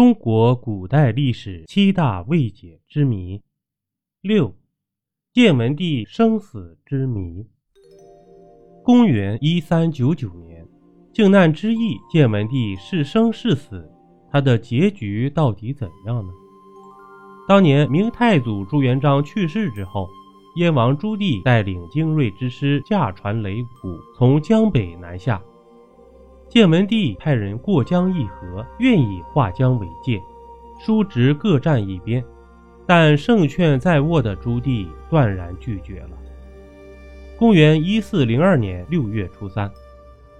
中国古代历史七大未解之谜。六、建文帝生死之谜。公元一三九九年，靖难之役，建文帝是生是死？他的结局到底怎样呢？当年明太祖朱元璋去世之后，燕王朱棣带领精锐之师驾船擂鼓，从江北南下。建文帝派人过江议和，愿意划江为界，叔侄各站一边，但胜券在握的朱棣断然拒绝了。公元一四零二年六月初三，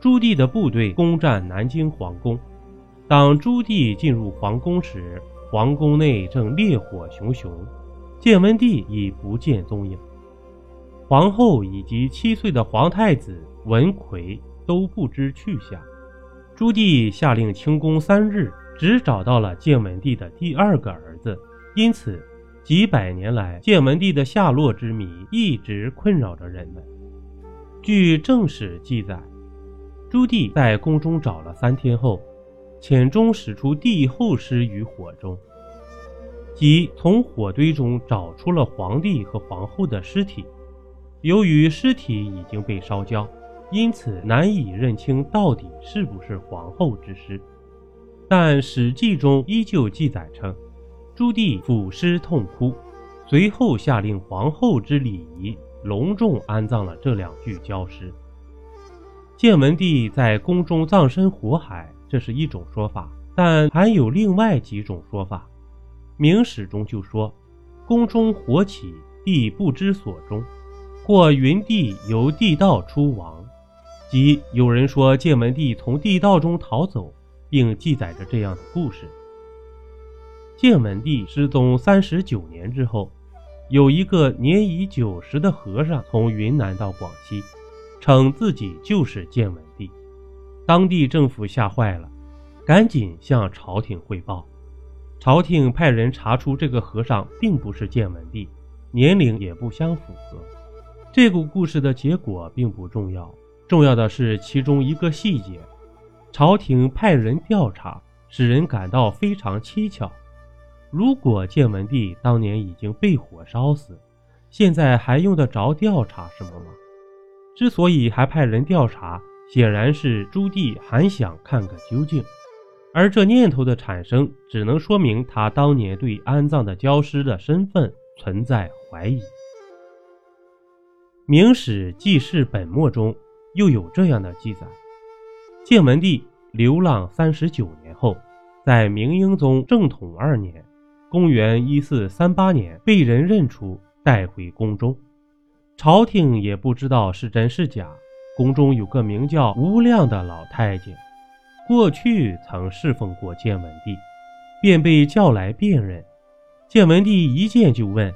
朱棣的部队攻占南京皇宫。当朱棣进入皇宫时，皇宫内正烈火熊熊，建文帝已不见踪影，皇后以及七岁的皇太子文奎都不知去向。朱棣下令清宫三日，只找到了建文帝的第二个儿子，因此几百年来建文帝的下落之谜一直困扰着人们。据正史记载，朱棣在宫中找了三天后，遣中使出帝后尸于火中，即从火堆中找出了皇帝和皇后的尸体。由于尸体已经被烧焦。因此难以认清到底是不是皇后之尸，但《史记》中依旧记载称，朱棣抚尸痛哭，随后下令皇后之礼仪，隆重安葬了这两具焦尸。建文帝在宫中葬身火海，这是一种说法，但还有另外几种说法。《明史》中就说，宫中火起，帝不知所终，或云帝由地道出亡。即有人说建文帝从地道中逃走，并记载着这样的故事：建文帝失踪三十九年之后，有一个年已九十的和尚从云南到广西，称自己就是建文帝。当地政府吓坏了，赶紧向朝廷汇报。朝廷派人查出这个和尚并不是建文帝，年龄也不相符合。这个故事的结果并不重要。重要的是其中一个细节，朝廷派人调查，使人感到非常蹊跷。如果建文帝当年已经被火烧死，现在还用得着调查什么吗？之所以还派人调查，显然是朱棣还想看个究竟。而这念头的产生，只能说明他当年对安葬的焦尸的身份存在怀疑。《明史记事本末》中。又有这样的记载：建文帝流浪三十九年后，在明英宗正统二年（公元一四三八年）被人认出，带回宫中。朝廷也不知道是真是假。宫中有个名叫吴亮的老太监，过去曾侍奉过建文帝，便被叫来辨认。建文帝一见就问：“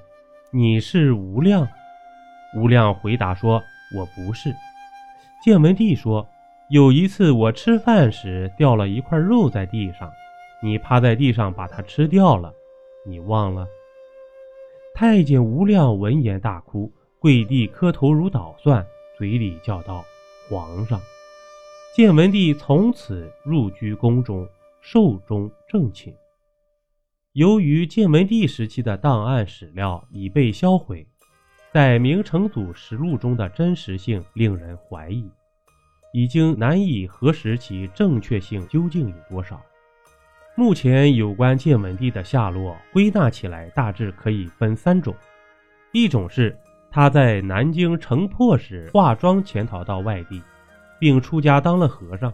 你是吴亮？”吴亮回答说：“我不是。”建文帝说：“有一次我吃饭时掉了一块肉在地上，你趴在地上把它吃掉了，你忘了？”太监吴亮闻言大哭，跪地磕头如捣蒜，嘴里叫道：“皇上！”建文帝从此入居宫中，寿终正寝。由于建文帝时期的档案史料已被销毁。在《明成祖实录》中的真实性令人怀疑，已经难以核实其正确性究竟有多少。目前有关建文帝的下落归纳起来，大致可以分三种：一种是他在南京城破时化妆潜逃到外地，并出家当了和尚；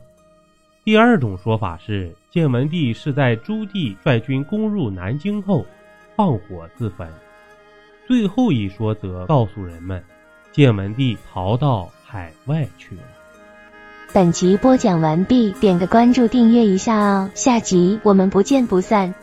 第二种说法是建文帝是在朱棣率军攻入南京后放火自焚。最后一说则告诉人们，建文帝逃到海外去了。本集播讲完毕，点个关注，订阅一下哦，下集我们不见不散。